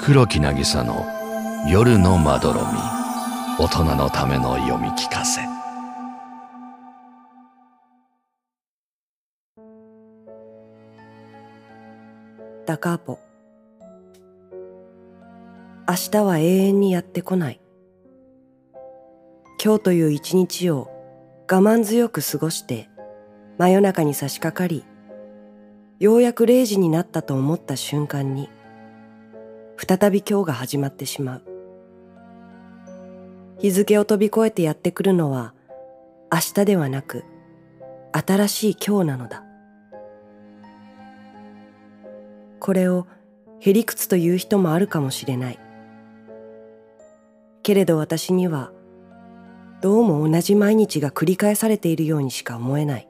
黒木渚の夜のまどろみ。大人のための読み聞かせ。ダカーポ。明日は永遠にやってこない。今日という一日を我慢強く過ごして真夜中に差し掛かりようやく0時になったと思った瞬間に再び今日が始まってしまう。日付を飛び越えてやってくるのは明日ではなく新しい今日なのだ。これをへりくつという人もあるかもしれない。けれど私にはどうも同じ毎日が繰り返されているようにしか思えない。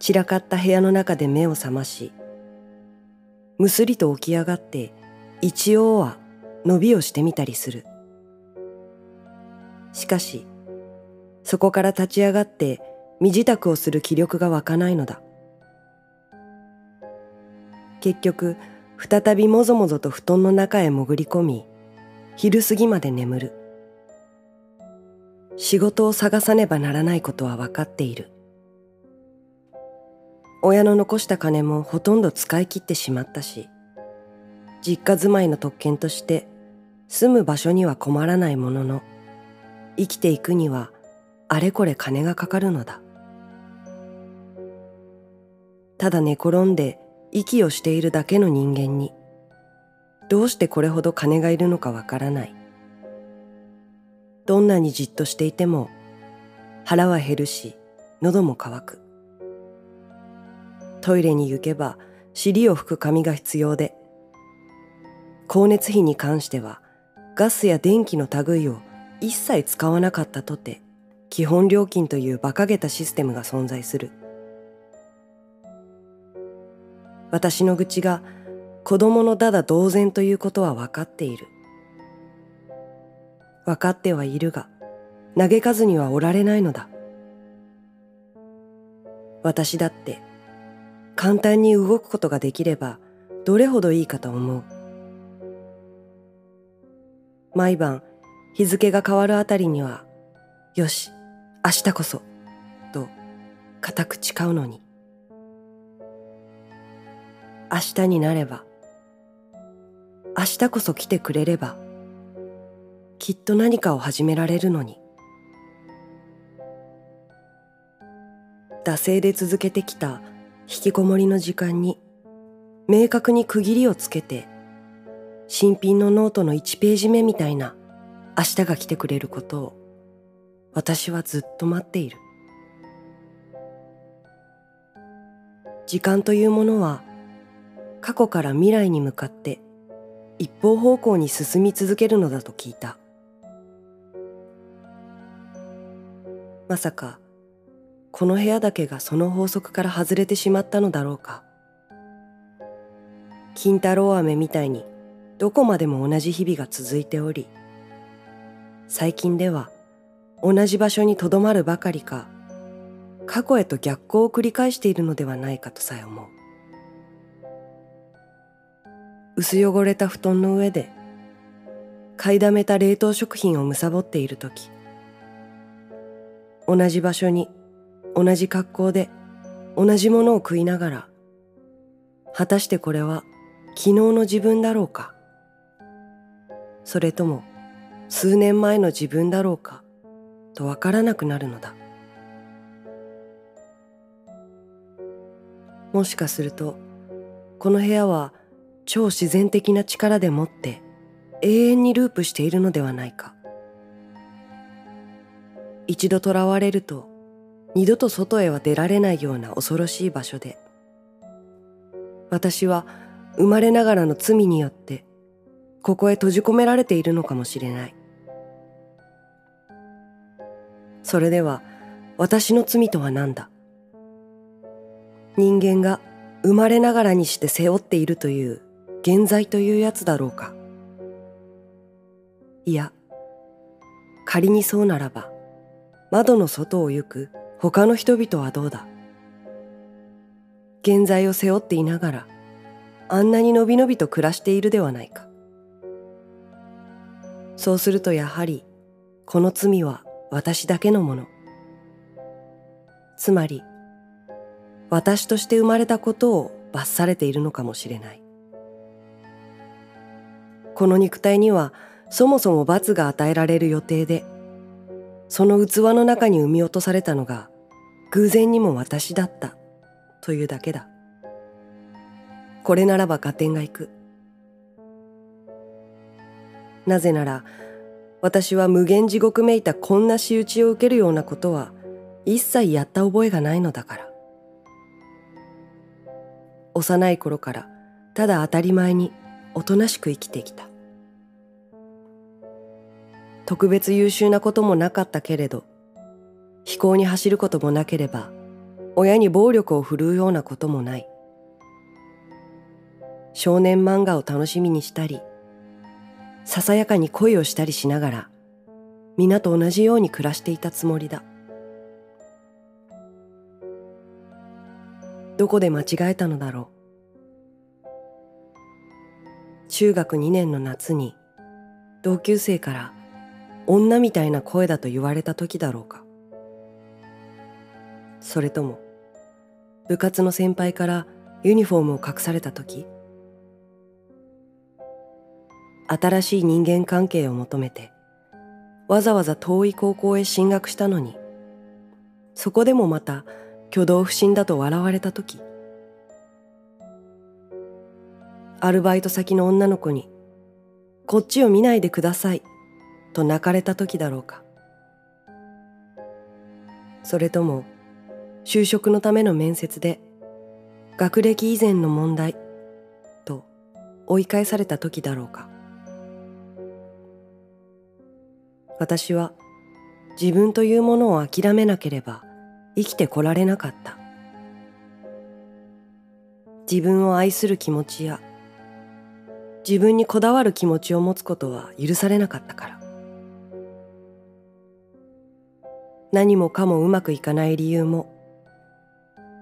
散らかった部屋の中で目を覚まし、むすりと起き上がって一応は伸びをしてみたりする。しかし、そこから立ち上がって身支度をする気力が湧かないのだ。結局、再びもぞもぞと布団の中へ潜り込み、昼過ぎまで眠る。仕事を探さねばならないことは分かっている。親の残した金もほとんど使い切ってしまったし、実家住まいの特権として住む場所には困らないものの、生きていくにはあれこれ金がかかるのだ。ただ寝転んで息をしているだけの人間に、どうしてこれほど金がいるのかわからない。どんなにじっとしていても腹は減るし喉も渇く。トイレに行けば尻を拭く紙が必要で、光熱費に関してはガスや電気の類を一切使わなかったとて、基本料金という馬鹿げたシステムが存在する。私の愚痴が子供のだだ同然ということは分かっている。分かってはいるが、嘆かずにはおられないのだ。私だって簡単に動くことができればどれほどいいかと思う。毎晩日付が変わるあたりには、よし、明日こそ、と固く誓うのに。明日になれば、明日こそ来てくれれば、きっと何かを始められるのに。惰性で続けてきた引きこもりの時間に明確に区切りをつけて新品のノートの1ページ目みたいな明日が来てくれることを私はずっと待っている。時間というものは過去から未来に向かって一方方向に進み続けるのだと聞いた。まさかこの部屋だけがその法則から外れてしまったのだろうか。金太郎飴みたいにどこまでも同じ日々が続いており最近では同じ場所にとどまるばかりか過去へと逆行を繰り返しているのではないかとさえ思う。薄汚れた布団の上で買いだめた冷凍食品を貪っている時同じ場所に同じ格好で同じものを食いながら、果たしてこれは昨日の自分だろうか？それとも数年前の自分だろうか？とわからなくなるのだ。もしかすると、この部屋は超自然的な力でもって永遠にループしているのではないか。一度囚われると二度と外へは出られないような恐ろしい場所で。私は生まれながらの罪によってここへ閉じ込められているのかもしれない。それでは私の罪とは何だ？人間が生まれながらにして背負っているという現在というやつだろうか。いや仮にそうならば窓の外を行く他の人々はどうだ？現在を背負っていながらあんなにのびのびと暮らしているではないか。そうするとやはりこの罪は私だけのもの。つまり私として生まれたことを罰されているのかもしれない。この肉体にはそもそも罰が与えられる予定でその器の中に産み落とされたのが偶然にも私だった。というだけだ。これならば合点がいく。なぜなら私は無限地獄めいたこんな仕打ちを受けるようなことは一切やった覚えがないのだから。幼い頃からただ当たり前におとなしく生きてきた。特別優秀なこともなかったけれど飛行に走ることもなければ親に暴力を振るうようなこともない。少年漫画を楽しみにしたりささやかに恋をしたりしながら皆と同じように暮らしていたつもりだ。どこで間違えたのだろう。中学2年の夏に同級生から女みたいな声だと言われた時だろうか。それとも部活の先輩からユニフォームを隠された時新しい人間関係を求めてわざわざ遠い高校へ進学したのにそこでもまた挙動不審だと笑われた時アルバイト先の女の子に「こっちを見ないでください」と泣かれた時だろうか。それとも就職のための面接で学歴以前の問題と追い返された時だろうか。私は自分というものを諦めなければ生きてこられなかった。自分を愛する気持ちや自分にこだわる気持ちを持つことは許されなかったから。何もかもうまくいかない理由も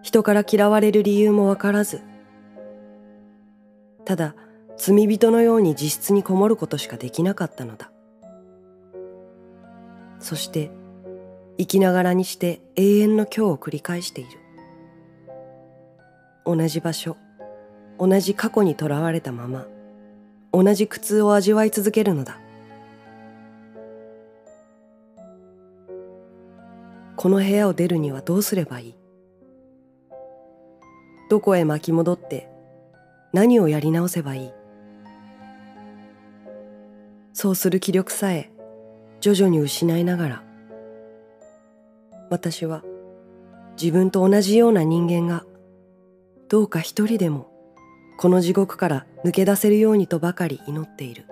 人から嫌われる理由もわからずただ罪人のように自室にこもることしかできなかったのだ。そして生きながらにして永遠の今日を繰り返している。同じ場所同じ過去にとらわれたまま同じ苦痛を味わい続けるのだ。この部屋を出るにはどうすればいい？どこへ巻き戻って何をやり直せばいい？そうする気力さえ徐々に失いながら私は自分と同じような人間がどうか一人でもこの地獄から抜け出せるようにとばかり祈っている。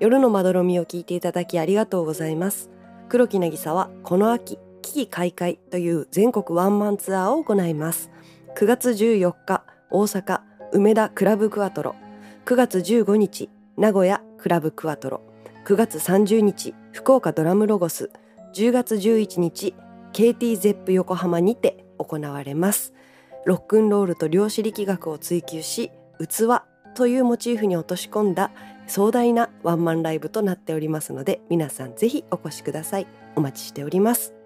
夜のまどろみを聞いていただきありがとうございます。黒木渚はこの秋危機開会という全国ワンマンツアーを行います。9月14日大阪梅田クラブクワトロ。9月15日名古屋クラブクワトロ。9月30日福岡ドラムロゴス。10月11日 KT ゼップ横浜にて行われます。ロックンロールと量子力学を追求し器というモチーフに落とし込んだ壮大なワンマンライブとなっておりますので皆さんぜひお越しください。お待ちしております。